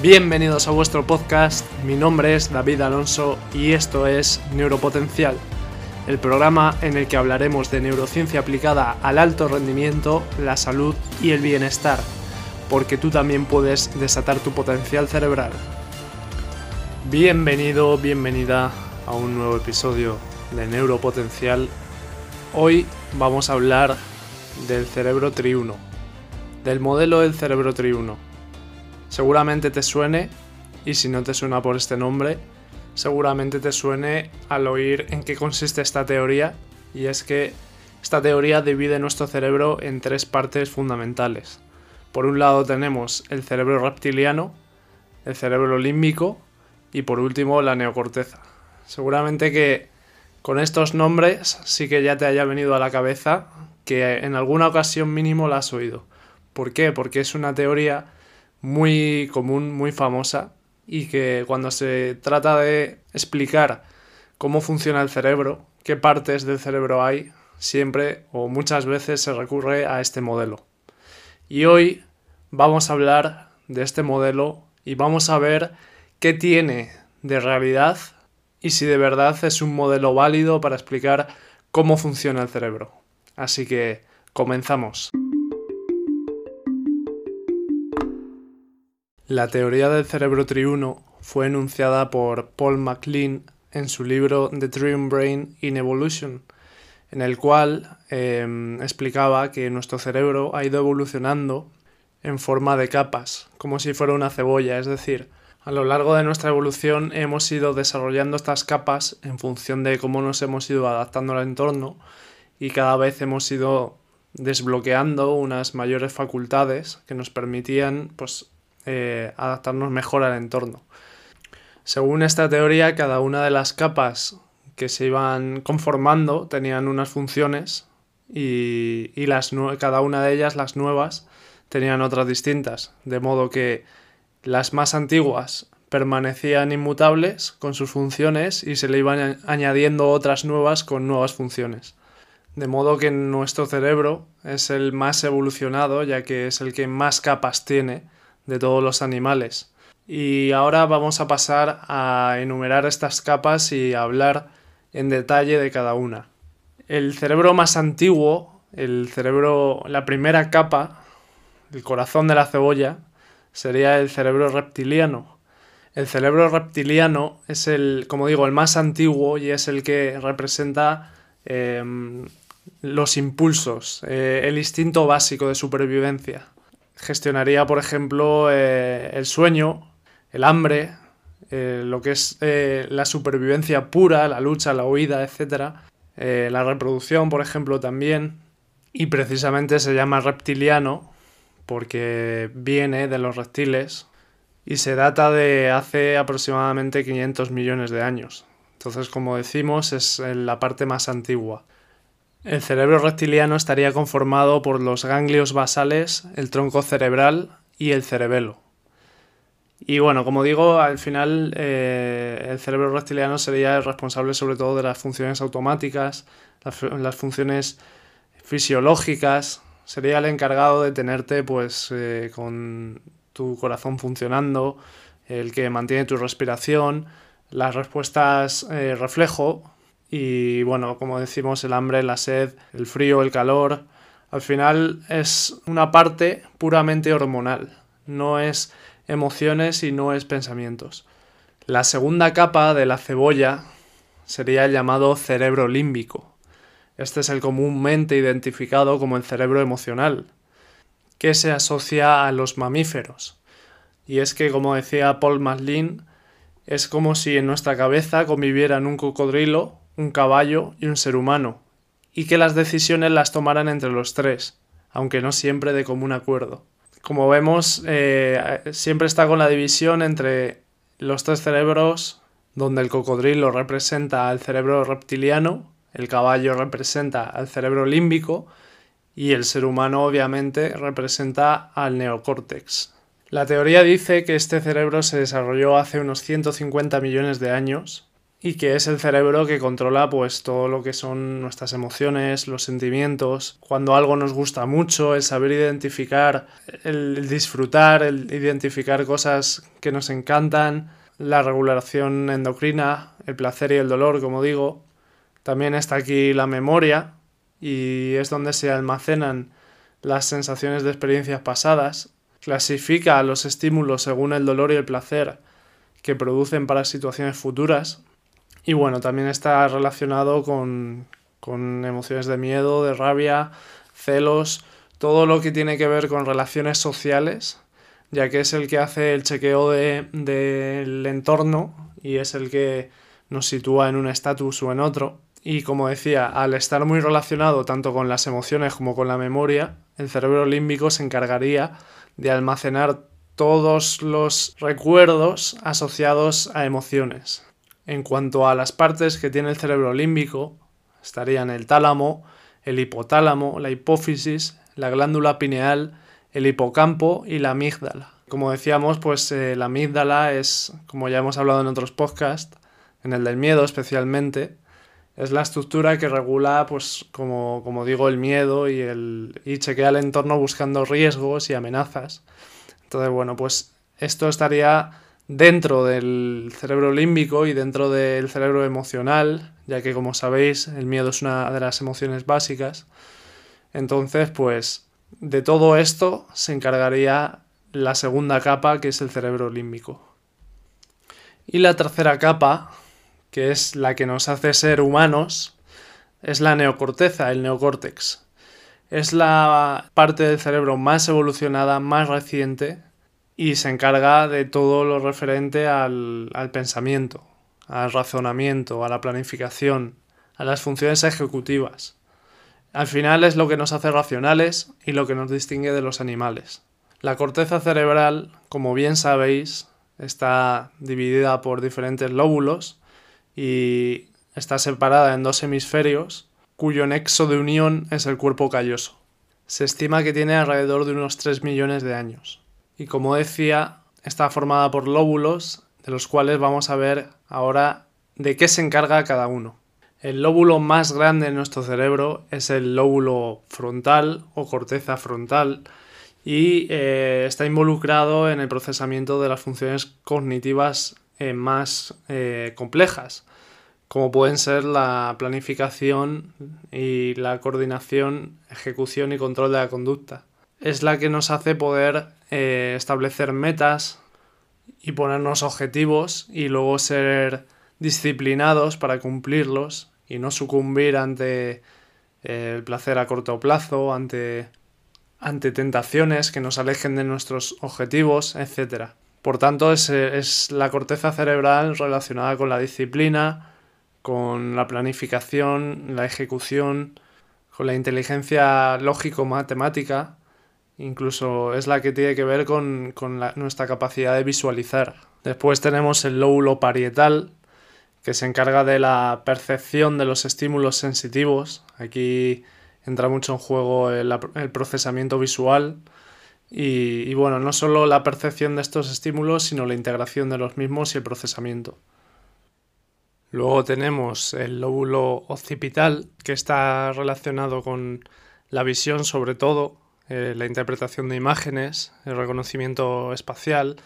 Bienvenidos a vuestro podcast, mi nombre es David Alonso y esto es Neuropotencial, el programa en el que hablaremos de neurociencia aplicada al alto rendimiento, la salud y el bienestar, porque tú también puedes desatar tu potencial cerebral. Bienvenido, bienvenida a un nuevo episodio de Neuropotencial. Hoy vamos a hablar del cerebro triuno, del modelo del cerebro triuno Seguramente te suene, y si no te suena por este nombre, seguramente te suene al oír en qué consiste esta teoría, y es que esta teoría divide nuestro cerebro en tres partes fundamentales. Por un lado tenemos el cerebro reptiliano, el cerebro límbico y por último la neocorteza. Seguramente que con estos nombres sí que ya te haya venido a la cabeza que en alguna ocasión mínimo la has oído. ¿Por qué? Porque es una teoría muy común, muy famosa y que cuando se trata de explicar cómo funciona el cerebro, qué partes del cerebro hay, siempre o muchas veces se recurre a este modelo. Y hoy vamos a hablar de este modelo y vamos a ver qué tiene de realidad y si de verdad es un modelo válido para explicar cómo funciona el cerebro. Así que comenzamos. La teoría del cerebro triuno fue enunciada por Paul MacLean en su libro The Triune Brain in Evolution, en el cual em, explicaba que nuestro cerebro ha ido evolucionando en forma de capas, como si fuera una cebolla, es decir, a lo largo de nuestra evolución hemos ido desarrollando estas capas en función de cómo nos hemos ido adaptando al entorno y cada vez hemos ido desbloqueando unas mayores facultades que nos permitían pues eh, adaptarnos mejor al entorno. Según esta teoría, cada una de las capas que se iban conformando tenían unas funciones y, las, cada una de ellas, las nuevas, tenían otras distintas, de modo que las más antiguas permanecían inmutables con sus funciones y se le iban añadiendo otras nuevas con nuevas funciones. De modo que nuestro cerebro es el más evolucionado, ya que es el que más capas tiene de todos los animales. Y ahora vamos a pasar a enumerar estas capas y a hablar en detalle de cada una. El cerebro más antiguo, el cerebro, la primera capa, el corazón de la cebolla, sería el cerebro reptiliano. El cerebro reptiliano es el, como digo, el más antiguo y es el que representa em, los impulsos, eh, el instinto básico de supervivencia gestionaría, por ejemplo, eh, el sueño, el hambre, eh, lo que es eh, la supervivencia pura, la lucha, la huida, etc. la reproducción, por ejemplo, también. Y precisamente se llama reptiliano porque viene de los reptiles y se data de hace aproximadamente 500 millones de años. Entonces, como decimos, es la parte más antigua. El cerebro reptiliano estaría conformado por los ganglios basales, el tronco cerebral y el cerebelo. Y bueno, como digo, al final eh, el cerebro reptiliano sería el responsable sobre todo de las funciones automáticas, las, funciones fisiológicas, sería el encargado de tenerte pues eh, con tu corazón funcionando, el que mantiene tu respiración, las respuestas eh, reflejo, y bueno, como decimos, el hambre, la sed, el frío, el calor, al final es una parte puramente hormonal, no es emociones y no es pensamientos. La segunda capa de la cebolla sería el llamado cerebro límbico. Este es el comúnmente identificado como el cerebro emocional, que se asocia a los mamíferos. Y es que, como decía Paul MacLean, es como si en nuestra cabeza convivieran un cocodrilo, un caballo y un ser humano, y que las decisiones las tomaran entre los tres, aunque no siempre de común acuerdo. Como vemos, eh, siempre está con la división entre los tres cerebros, donde el cocodrilo representa al cerebro reptiliano, el caballo representa al cerebro límbico y el ser humano obviamente representa al neocórtex. La teoría dice que este cerebro se desarrolló hace unos 150 millones de años y que es el cerebro que controla pues todo lo que son nuestras emociones, los sentimientos, cuando algo nos gusta mucho, el saber identificar, el disfrutar, el identificar cosas que nos encantan, la regulación endocrina, el placer y el dolor, como digo. También está aquí la memoria y es donde se almacenan las sensaciones de experiencias pasadas, clasifica los estímulos según el dolor y el placer que producen para situaciones futuras y bueno, también está relacionado con, emociones de miedo, de rabia, celos, todo lo que tiene que ver con relaciones sociales, ya que es el que hace el chequeo del entorno y es el que nos sitúa en un estatus o en otro. Y como decía, al estar muy relacionado tanto con las emociones como con la memoria, el cerebro límbico se encargaría de almacenar todos los recuerdos asociados a emociones. En cuanto a las partes que tiene el cerebro límbico, estarían el tálamo, el hipotálamo, la hipófisis, la glándula pineal, el hipocampo y la amígdala. Como decíamos, pues eh, la amígdala es, como ya hemos hablado en otros podcasts, en el del miedo especialmente, es la estructura que regula, pues como, como digo, el miedo y, el, y chequea el entorno buscando riesgos y amenazas. Entonces, bueno, pues esto estaría dentro del cerebro límbico y dentro del cerebro emocional, ya que como sabéis el miedo es una de las emociones básicas. Entonces, pues de todo esto se encargaría la segunda capa, que es el cerebro límbico. Y la tercera capa, que es la que nos hace ser humanos, es la neocorteza, el neocórtex. Es la parte del cerebro más evolucionada, más reciente, y se encarga de todo lo referente al, pensamiento, al razonamiento, a la planificación, a las funciones ejecutivas. Al final es lo que nos hace racionales y lo que nos distingue de los animales. La corteza cerebral, como bien sabéis, está dividida por diferentes lóbulos y está separada en dos hemisferios, cuyo nexo de unión es el cuerpo calloso. Se estima que tiene alrededor de unos 3 millones de años y como decía, está formada por lóbulos, de los cuales vamos a ver ahora de qué se encarga cada uno. El lóbulo más grande de nuestro cerebro es el lóbulo frontal o corteza frontal y eh, está involucrado en el procesamiento de las funciones cognitivas eh, más eh, complejas, como pueden ser la planificación y la coordinación, ejecución y control de la conducta es la que nos hace poder eh, establecer metas y ponernos objetivos y luego ser disciplinados para cumplirlos y no sucumbir ante eh, el placer a corto plazo, ante, ante tentaciones que nos alejen de nuestros objetivos, etc. Por tanto, es, es la corteza cerebral relacionada con la disciplina, con la planificación, la ejecución, con la inteligencia lógico-matemática Incluso es la que tiene que ver con, nuestra capacidad de visualizar. Después tenemos el lóbulo parietal, que se encarga de la percepción de los estímulos sensitivos. Aquí entra mucho en juego el, procesamiento visual. Y, y, bueno, no solo la percepción de estos estímulos, sino la integración de los mismos y el procesamiento. Luego tenemos el lóbulo occipital, que está relacionado con la visión sobre todo, eh, la interpretación de imágenes, el reconocimiento espacial,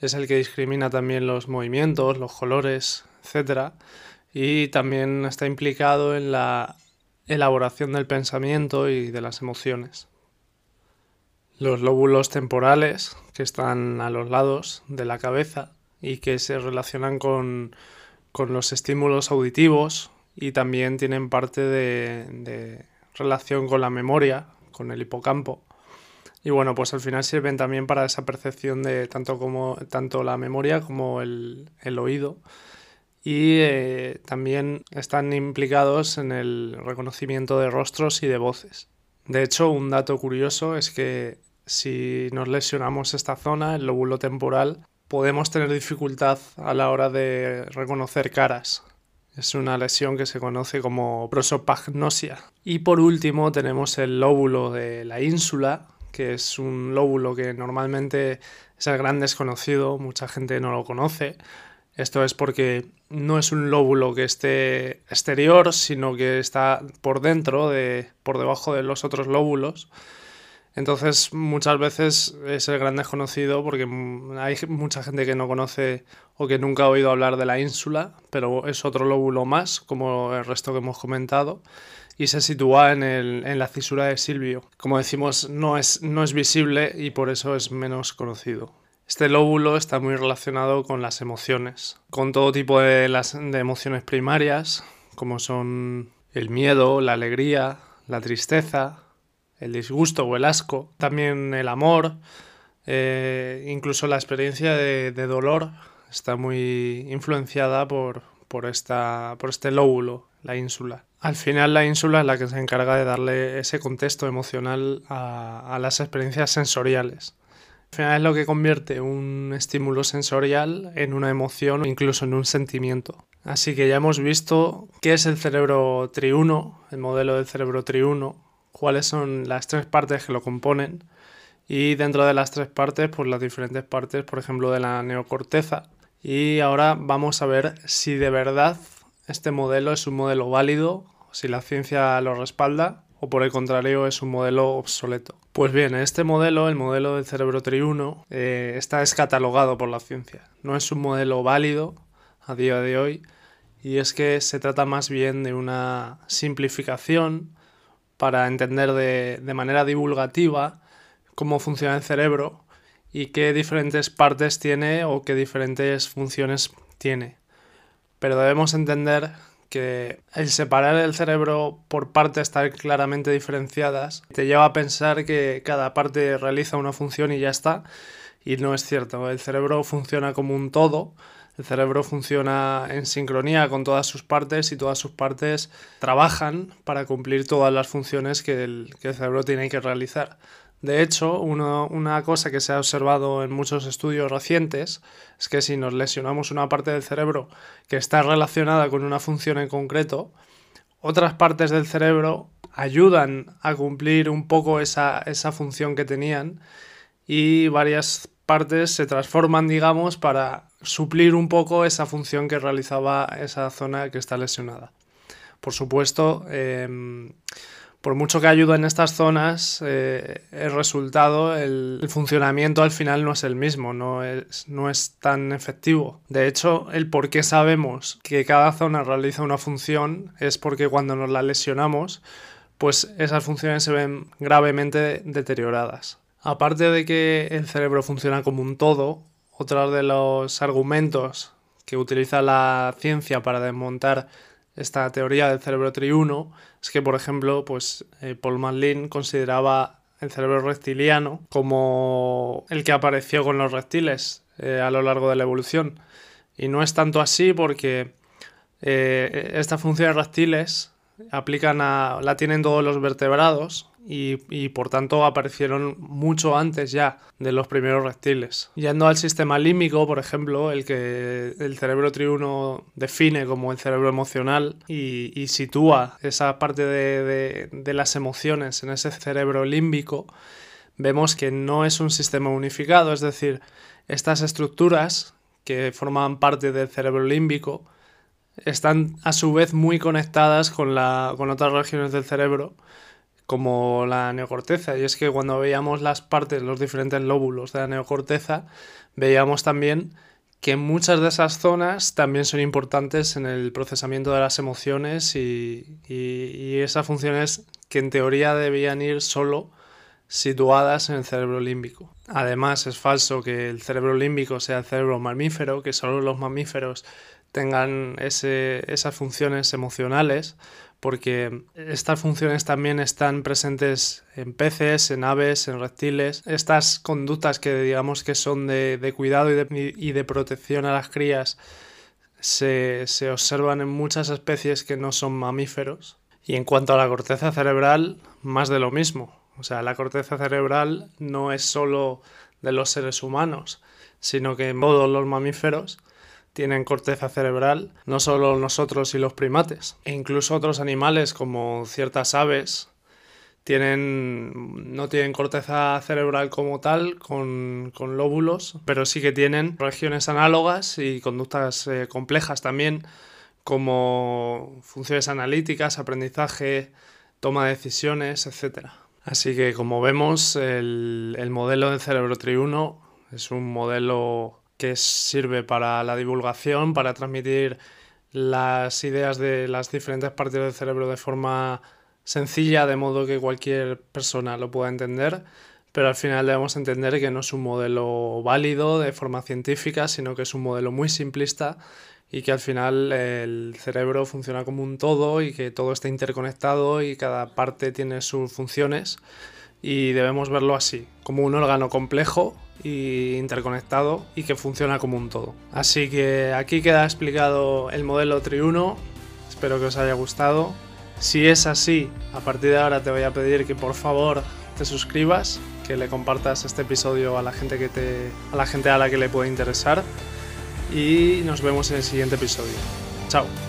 es el que discrimina también los movimientos, los colores, etc. Y también está implicado en la elaboración del pensamiento y de las emociones. Los lóbulos temporales, que están a los lados de la cabeza y que se relacionan con, los estímulos auditivos y también tienen parte de relación con la memoria, con el hipocampo. Y bueno, pues al final sirven también para esa percepción de tanto, como, tanto la memoria como el, oído. Y eh, también están implicados en el reconocimiento de rostros y de voces. De hecho, un dato curioso es que si nos lesionamos esta zona, el lóbulo temporal, podemos tener dificultad a la hora de reconocer caras. Es una lesión que se conoce como prosopagnosia. Y por último tenemos el lóbulo de la ínsula, que es un lóbulo que normalmente es el gran desconocido, mucha gente no lo conoce. Esto es porque no es un lóbulo que esté exterior, sino que está por dentro, de, por debajo de los otros lóbulos. Entonces muchas veces es el gran desconocido porque hay mucha gente que no conoce o que nunca ha oído hablar de la ínsula, pero es otro lóbulo más, como el resto que hemos comentado, y se sitúa en, en la cisura de Silvio. Como decimos, no es, no es visible y por eso es menos conocido. Este lóbulo está muy relacionado con las emociones, con todo tipo de, las, de emociones primarias, como son el miedo, la alegría, la tristeza, el disgusto o el asco, también el amor, eh, incluso la experiencia de, dolor está muy influenciada por, por, esta, por este lóbulo, la ínsula. Al final la ínsula es la que se encarga de darle ese contexto emocional a, a las experiencias sensoriales. Al final es lo que convierte un estímulo sensorial en una emoción o incluso en un sentimiento. Así que ya hemos visto qué es el cerebro triuno, el modelo del cerebro triuno, cuáles son las tres partes que lo componen y dentro de las tres partes, pues las diferentes partes, por ejemplo, de la neocorteza. Y ahora vamos a ver si de verdad este modelo es un modelo válido, si la ciencia lo respalda o por el contrario es un modelo obsoleto. Pues bien, este modelo, el modelo del cerebro triuno, eh, está descatalogado por la ciencia. No es un modelo válido a día de hoy y es que se trata más bien de una simplificación para entender de, de manera divulgativa cómo funciona el cerebro y qué diferentes partes tiene o qué diferentes funciones tiene. Pero debemos entender que el separar el cerebro por partes tan claramente diferenciadas te lleva a pensar que cada parte realiza una función y ya está. Y no es cierto, el cerebro funciona como un todo el cerebro funciona en sincronía con todas sus partes y todas sus partes trabajan para cumplir todas las funciones que el, cerebro tiene que realizar. De hecho, una cosa que se ha observado en muchos estudios recientes es que si nos lesionamos una parte del cerebro que está relacionada con una función en concreto, otras partes del cerebro ayudan a cumplir un poco esa, esa función que tenían y varias partes se transforman, digamos, para suplir un poco esa función que realizaba esa zona que está lesionada. Por supuesto, em, por mucho que ayude en estas zonas, eh, el resultado, el, funcionamiento al final no es el mismo, no es, no es tan efectivo. De hecho, el por qué sabemos que cada zona realiza una función es porque cuando nos la lesionamos, pues esas funciones se ven gravemente deterioradas. Aparte de que el cerebro funciona como un todo, otro de los argumentos que utiliza la ciencia para desmontar esta teoría del cerebro triuno es que, por ejemplo, pues, eh, Paul MacLean consideraba el cerebro reptiliano como el que apareció con los reptiles eh, a lo largo de la evolución. Y no es tanto así porque eh, estas funciones reptiles aplican a, la tienen todos los vertebrados y, por tanto aparecieron mucho antes ya de los primeros reptiles. Yendo al sistema límbico, por ejemplo, el que el cerebro triuno define como el cerebro emocional y, sitúa esa parte de, de las emociones en ese cerebro límbico, vemos que no es un sistema unificado, es decir, estas estructuras que forman parte del cerebro límbico están a su vez muy conectadas con, la, con otras regiones del cerebro como la neocorteza. Y es que cuando veíamos las partes, los diferentes lóbulos de la neocorteza, veíamos también que muchas de esas zonas también son importantes en el procesamiento de las emociones y, y, esas funciones que en teoría debían ir solo situadas en el cerebro límbico. Además, es falso que el cerebro límbico sea el cerebro mamífero, que solo los mamíferos tengan esas funciones emocionales, porque estas funciones también están presentes en peces, en aves, en reptiles. Estas conductas que digamos que son de, cuidado y de, protección a las crías se, se observan en muchas especies que no son mamíferos. Y en cuanto a la corteza cerebral, más de lo mismo. O sea, la corteza cerebral no es solo de los seres humanos, sino que en todos los mamíferos tienen corteza cerebral, no solo nosotros y los primates, e incluso otros animales como ciertas aves tienen, no tienen corteza cerebral como tal, con, lóbulos, pero sí que tienen regiones análogas y conductas eh, complejas también, como funciones analíticas, aprendizaje, toma de decisiones, etc. Así que como vemos, el, el modelo del cerebro triuno es un modelo que sirve para la divulgación, para transmitir las ideas de las diferentes partes del cerebro de forma sencilla, de modo que cualquier persona lo pueda entender, pero al final debemos entender que no es un modelo válido de forma científica, sino que es un modelo muy simplista y que al final el cerebro funciona como un todo y que todo está interconectado y cada parte tiene sus funciones. Y debemos verlo así, como un órgano complejo y interconectado y que funciona como un todo. Así que aquí queda explicado el modelo Triuno, espero que os haya gustado si es así, a partir de ahora te voy a pedir que por favor te suscribas, que le compartas este episodio a la gente que te a la gente a la que le puede interesar y nos vemos en el siguiente episodio. Chao.